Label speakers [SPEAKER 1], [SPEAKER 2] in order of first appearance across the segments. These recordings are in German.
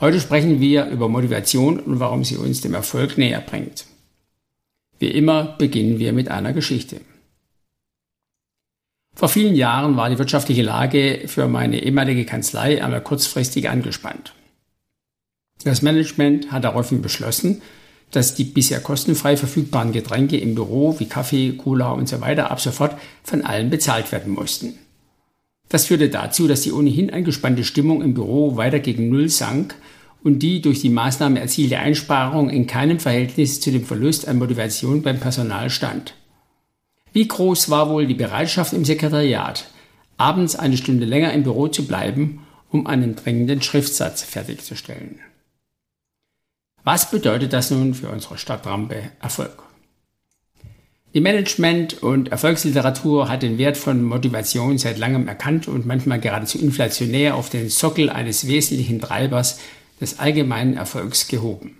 [SPEAKER 1] Heute sprechen wir über Motivation und warum sie uns dem Erfolg näher bringt. Wie immer beginnen wir mit einer Geschichte. Vor vielen Jahren war die wirtschaftliche Lage für meine ehemalige Kanzlei einmal kurzfristig angespannt. Das Management hat daraufhin beschlossen, dass die bisher kostenfrei verfügbaren Getränke im Büro wie Kaffee, Cola und so weiter ab sofort von allen bezahlt werden mussten. Das führte dazu, dass die ohnehin angespannte Stimmung im Büro weiter gegen Null sank und die durch die Maßnahme erzielte Einsparung in keinem Verhältnis zu dem Verlust an Motivation beim Personal stand. Wie groß war wohl die Bereitschaft im Sekretariat, abends eine Stunde länger im Büro zu bleiben, um einen dringenden Schriftsatz fertigzustellen? Was bedeutet das nun für unsere Stadtrampe Erfolg? Die Management- und Erfolgsliteratur hat den Wert von Motivation seit langem erkannt und manchmal geradezu inflationär auf den Sockel eines wesentlichen Treibers des allgemeinen Erfolgs gehoben.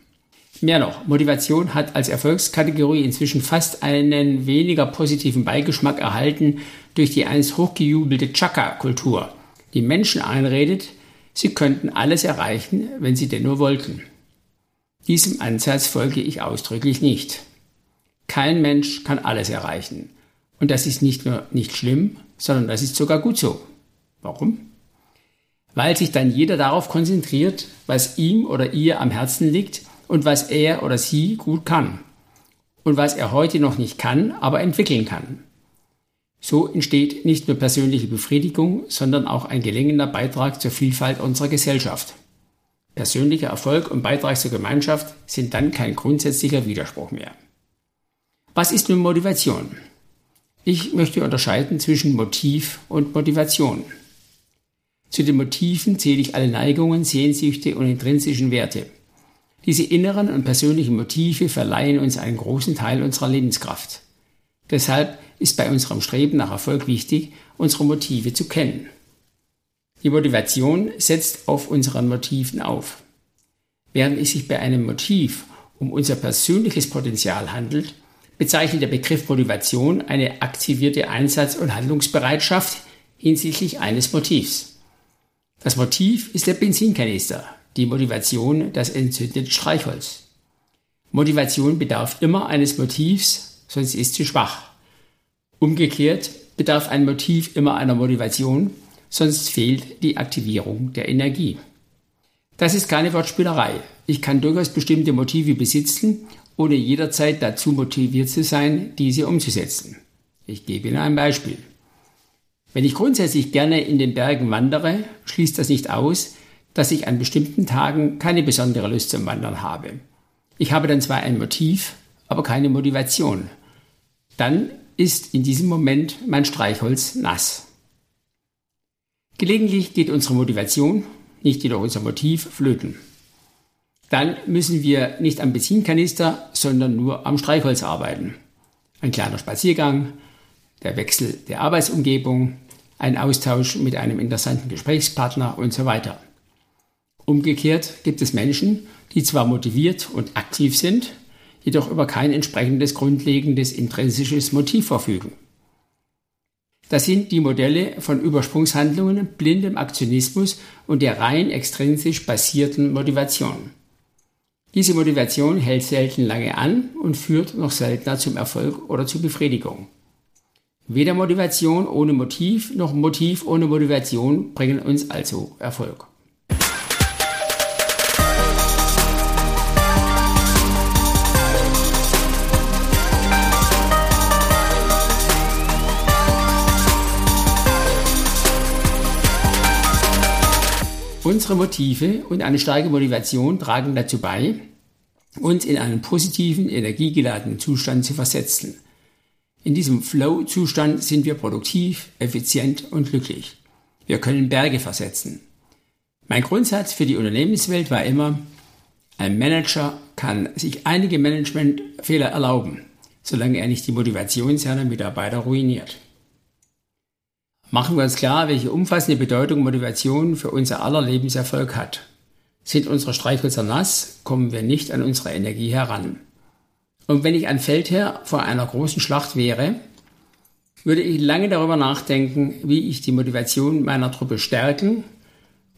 [SPEAKER 1] Mehr noch, Motivation hat als Erfolgskategorie inzwischen fast einen weniger positiven Beigeschmack erhalten durch die einst hochgejubelte Chaka-Kultur, die Menschen einredet, sie könnten alles erreichen, wenn sie denn nur wollten. Diesem Ansatz folge ich ausdrücklich nicht. Kein Mensch kann alles erreichen. Und das ist nicht nur nicht schlimm, sondern das ist sogar gut so. Warum? Weil sich dann jeder darauf konzentriert, was ihm oder ihr am Herzen liegt und was er oder sie gut kann. Und was er heute noch nicht kann, aber entwickeln kann. So entsteht nicht nur persönliche Befriedigung, sondern auch ein gelingender Beitrag zur Vielfalt unserer Gesellschaft. Persönlicher Erfolg und Beitrag zur Gemeinschaft sind dann kein grundsätzlicher Widerspruch mehr. Was ist nun Motivation? Ich möchte unterscheiden zwischen Motiv und Motivation. Zu den Motiven zähle ich alle Neigungen, Sehnsüchte und intrinsischen Werte. Diese inneren und persönlichen Motive verleihen uns einen großen Teil unserer Lebenskraft. Deshalb ist bei unserem Streben nach Erfolg wichtig, unsere Motive zu kennen. Die Motivation setzt auf unseren Motiven auf. Während es sich bei einem Motiv um unser persönliches Potenzial handelt, bezeichnet der Begriff Motivation eine aktivierte Einsatz- und Handlungsbereitschaft hinsichtlich eines Motivs. Das Motiv ist der Benzinkanister, die Motivation das entzündete Streichholz. Motivation bedarf immer eines Motivs, sonst ist sie schwach. Umgekehrt bedarf ein Motiv immer einer Motivation, sonst fehlt die Aktivierung der Energie. Das ist keine Wortspielerei. Ich kann durchaus bestimmte Motive besitzen, ohne jederzeit dazu motiviert zu sein, diese umzusetzen. Ich gebe Ihnen ein Beispiel. Wenn ich grundsätzlich gerne in den Bergen wandere, schließt das nicht aus, dass ich an bestimmten Tagen keine besondere Lust zum Wandern habe. Ich habe dann zwar ein Motiv, aber keine Motivation. Dann ist in diesem Moment mein Streichholz nass. Gelegentlich geht unsere Motivation, nicht jedoch unser Motiv, flöten. Dann müssen wir nicht am Benzinkanister, sondern nur am Streichholz arbeiten. Ein kleiner Spaziergang, der Wechsel der Arbeitsumgebung, ein Austausch mit einem interessanten Gesprächspartner und so weiter. Umgekehrt gibt es Menschen, die zwar motiviert und aktiv sind, jedoch über kein entsprechendes grundlegendes intrinsisches Motiv verfügen. Das sind die Modelle von Übersprungshandlungen, blindem Aktionismus und der rein extrinsisch basierten Motivation. Diese Motivation hält selten lange an und führt noch seltener zum Erfolg oder zur Befriedigung. Weder Motivation ohne Motiv noch Motiv ohne Motivation bringen uns also Erfolg. Unsere Motive und eine starke Motivation tragen dazu bei, uns in einen positiven, energiegeladenen Zustand zu versetzen. In diesem Flow-Zustand sind wir produktiv, effizient und glücklich. Wir können Berge versetzen. Mein Grundsatz für die Unternehmenswelt war immer, ein Manager kann sich einige Managementfehler erlauben, solange er nicht die Motivation seiner Mitarbeiter ruiniert. Machen wir uns klar, welche umfassende Bedeutung Motivation für unser aller Lebenserfolg hat. Sind unsere Streichhölzer nass, kommen wir nicht an unsere Energie heran. Und wenn ich ein Feldherr vor einer großen Schlacht wäre, würde ich lange darüber nachdenken, wie ich die Motivation meiner Truppe stärken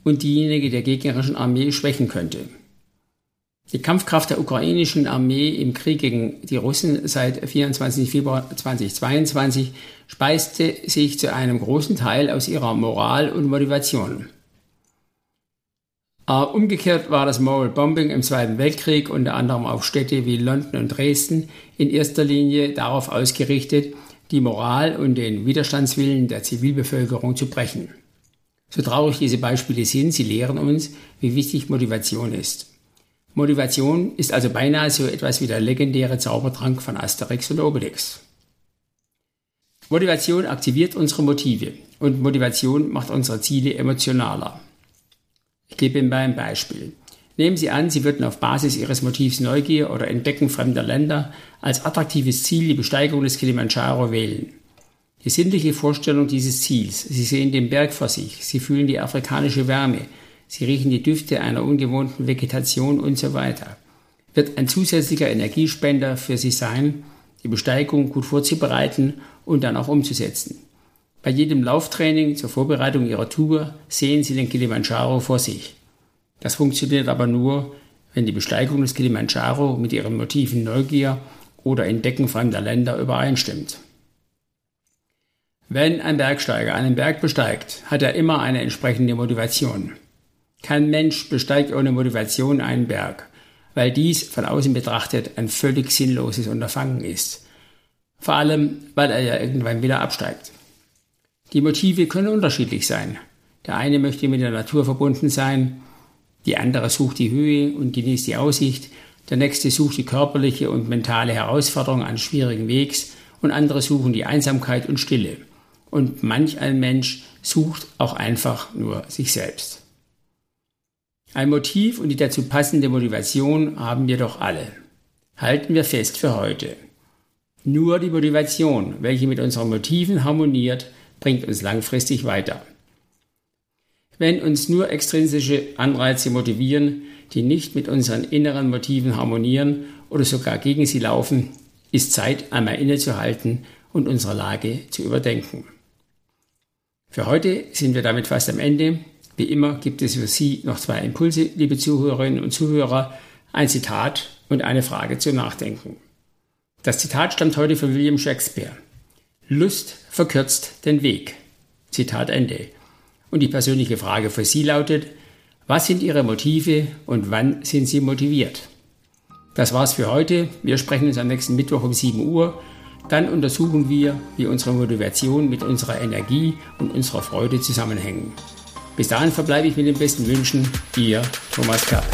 [SPEAKER 1] und diejenige der gegnerischen Armee schwächen könnte. Die Kampfkraft der ukrainischen Armee im Krieg gegen die Russen seit 24. Februar 2022 speiste sich zu einem großen Teil aus ihrer Moral und Motivation. Äh, umgekehrt war das Moral Bombing im Zweiten Weltkrieg unter anderem auf Städte wie London und Dresden in erster Linie darauf ausgerichtet, die Moral und den Widerstandswillen der Zivilbevölkerung zu brechen. So traurig diese Beispiele sind, sie lehren uns, wie wichtig Motivation ist. Motivation ist also beinahe so etwas wie der legendäre Zaubertrank von Asterix und Obelix. Motivation aktiviert unsere Motive und Motivation macht unsere Ziele emotionaler. Ich gebe Ihnen mal ein Beispiel. Nehmen Sie an, Sie würden auf Basis Ihres Motivs Neugier oder Entdecken fremder Länder als attraktives Ziel die Besteigung des Kilimanjaro wählen. Die sinnliche Vorstellung dieses Ziels, Sie sehen den Berg vor sich, Sie fühlen die afrikanische Wärme, Sie riechen die Düfte einer ungewohnten Vegetation und so weiter. Wird ein zusätzlicher Energiespender für Sie sein, die Besteigung gut vorzubereiten und dann auch umzusetzen. Bei jedem Lauftraining zur Vorbereitung Ihrer Tour sehen Sie den Kilimanjaro vor sich. Das funktioniert aber nur, wenn die Besteigung des Kilimanjaro mit Ihren Motiven Neugier oder Entdecken fremder Länder übereinstimmt. Wenn ein Bergsteiger einen Berg besteigt, hat er immer eine entsprechende Motivation. Kein Mensch besteigt ohne Motivation einen Berg, weil dies von außen betrachtet ein völlig sinnloses Unterfangen ist. Vor allem, weil er ja irgendwann wieder absteigt. Die Motive können unterschiedlich sein. Der eine möchte mit der Natur verbunden sein, die andere sucht die Höhe und genießt die Aussicht, der nächste sucht die körperliche und mentale Herausforderung eines schwierigen Wegs und andere suchen die Einsamkeit und Stille. Und manch ein Mensch sucht auch einfach nur sich selbst. Ein Motiv und die dazu passende Motivation haben wir doch alle. Halten wir fest für heute. Nur die Motivation, welche mit unseren Motiven harmoniert, bringt uns langfristig weiter. Wenn uns nur extrinsische Anreize motivieren, die nicht mit unseren inneren Motiven harmonieren oder sogar gegen sie laufen, ist Zeit, einmal innezuhalten und unsere Lage zu überdenken. Für heute sind wir damit fast am Ende. Wie immer gibt es für Sie noch zwei Impulse, liebe Zuhörerinnen und Zuhörer, ein Zitat und eine Frage zum Nachdenken. Das Zitat stammt heute von William Shakespeare. Lust verkürzt den Weg. Zitat Ende. Und die persönliche Frage für Sie lautet, was sind Ihre Motive und wann sind Sie motiviert? Das war's für heute. Wir sprechen uns am nächsten Mittwoch um 7 Uhr. Dann untersuchen wir, wie unsere Motivation mit unserer Energie und unserer Freude zusammenhängen. Bis dahin verbleibe ich mit den besten Wünschen. Ihr Thomas Kapp.